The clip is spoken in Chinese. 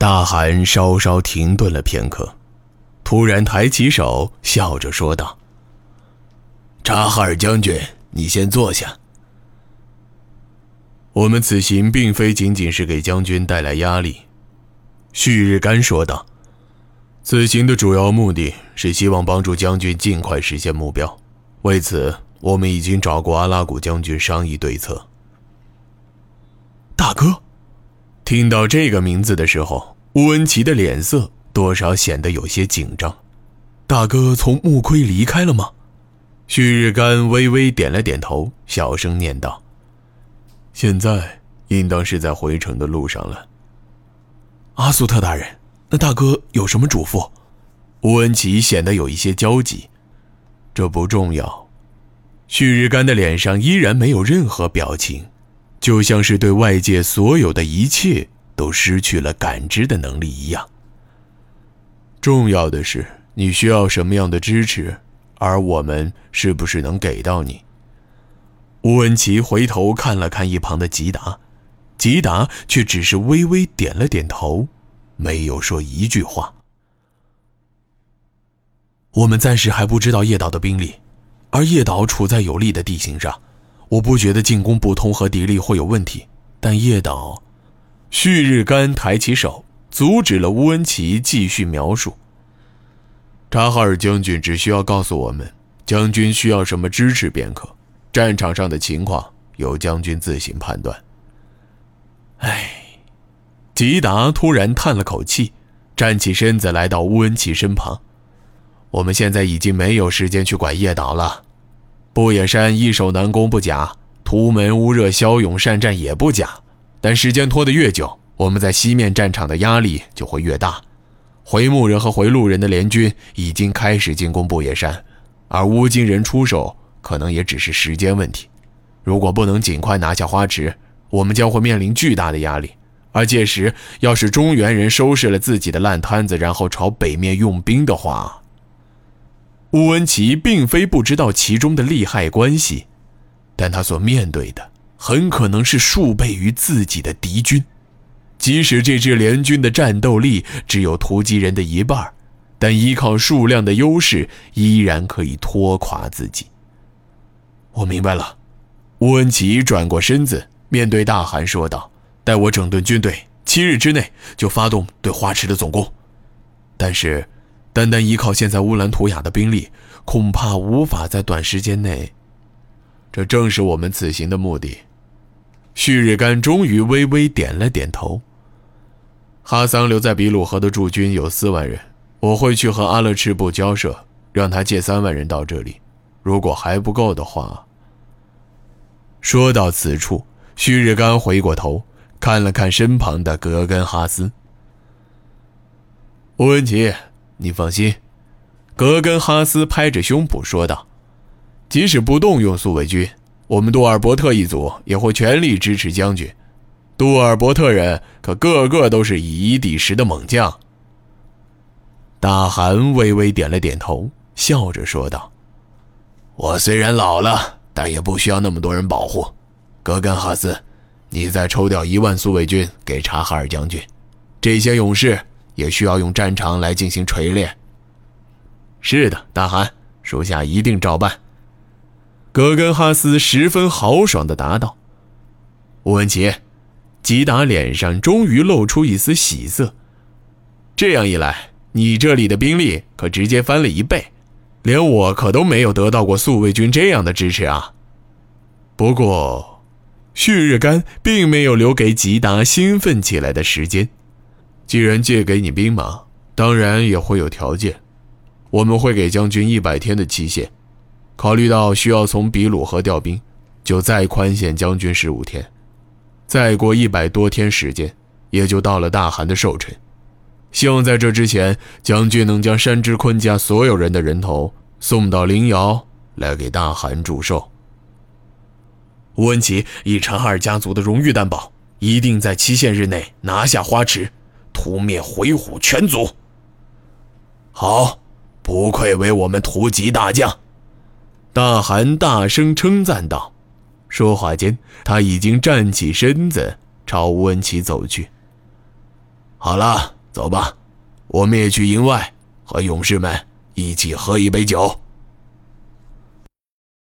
大汗稍稍停顿了片刻，突然抬起手，笑着说道：“查哈尔将军，你先坐下。我们此行并非仅仅是给将军带来压力。”旭日干说道：“此行的主要目的是希望帮助将军尽快实现目标。为此，我们已经找过阿拉古将军商议对策。”大哥。听到这个名字的时候，乌恩奇的脸色多少显得有些紧张。大哥从木盔离开了吗？旭日干微微点了点头，小声念道：“现在应当是在回城的路上了。”阿苏特大人，那大哥有什么嘱咐？乌恩奇显得有一些焦急。这不重要。旭日干的脸上依然没有任何表情。就像是对外界所有的一切都失去了感知的能力一样。重要的是你需要什么样的支持，而我们是不是能给到你？乌恩奇回头看了看一旁的吉达，吉达却只是微微点了点头，没有说一句话。我们暂时还不知道叶岛的兵力，而叶岛处在有利的地形上。我不觉得进攻不通和敌力会有问题，但叶岛，旭日干抬起手阻止了乌恩奇继续描述。查哈尔将军只需要告诉我们将军需要什么支持便可，战场上的情况由将军自行判断。唉，吉达突然叹了口气，站起身子来到乌恩奇身旁。我们现在已经没有时间去管叶岛了。不野山易守难攻不假，图门乌热骁勇善战也不假，但时间拖得越久，我们在西面战场的压力就会越大。回牧人和回路人的联军已经开始进攻不野山，而乌金人出手可能也只是时间问题。如果不能尽快拿下花池，我们将会面临巨大的压力。而届时，要是中原人收拾了自己的烂摊子，然后朝北面用兵的话，乌恩奇并非不知道其中的利害关系，但他所面对的很可能是数倍于自己的敌军。即使这支联军的战斗力只有突击人的一半，但依靠数量的优势，依然可以拖垮自己。我明白了，乌恩奇转过身子，面对大汗说道：“待我整顿军队，七日之内就发动对花池的总攻。但是。”单单依靠现在乌兰图雅的兵力，恐怕无法在短时间内。这正是我们此行的目的。旭日干终于微微点了点头。哈桑留在比鲁河的驻军有四万人，我会去和阿勒赤部交涉，让他借三万人到这里。如果还不够的话，说到此处，旭日干回过头看了看身旁的格根哈斯，乌文奇。你放心，格根哈斯拍着胸脯说道：“即使不动用苏卫军，我们杜尔伯特一族也会全力支持将军。杜尔伯特人可个个都是以一敌十的猛将。”大汗微微点了点头，笑着说道：“我虽然老了，但也不需要那么多人保护。格根哈斯，你再抽调一万苏卫军给查哈尔将军，这些勇士。”也需要用战场来进行锤炼。是的，大汗，属下一定照办。格根哈斯十分豪爽地答道。乌文奇，吉达脸上终于露出一丝喜色。这样一来，你这里的兵力可直接翻了一倍，连我可都没有得到过宿卫军这样的支持啊。不过，旭日干并没有留给吉达兴奋起来的时间。既然借给你兵马，当然也会有条件。我们会给将军一百天的期限，考虑到需要从比鲁河调兵，就再宽限将军十五天。再过一百多天时间，也就到了大汗的寿辰。希望在这之前，将军能将山之坤家所有人的人头送到灵窑来给大汗祝寿。乌文奇以查哈尔家族的荣誉担保，一定在期限日内拿下花池。屠灭回虎全族。好，不愧为我们突吉大将。大汗大声称赞道。说话间，他已经站起身子，朝乌恩奇走去。好了，走吧，我们也去营外和勇士们一起喝一杯酒。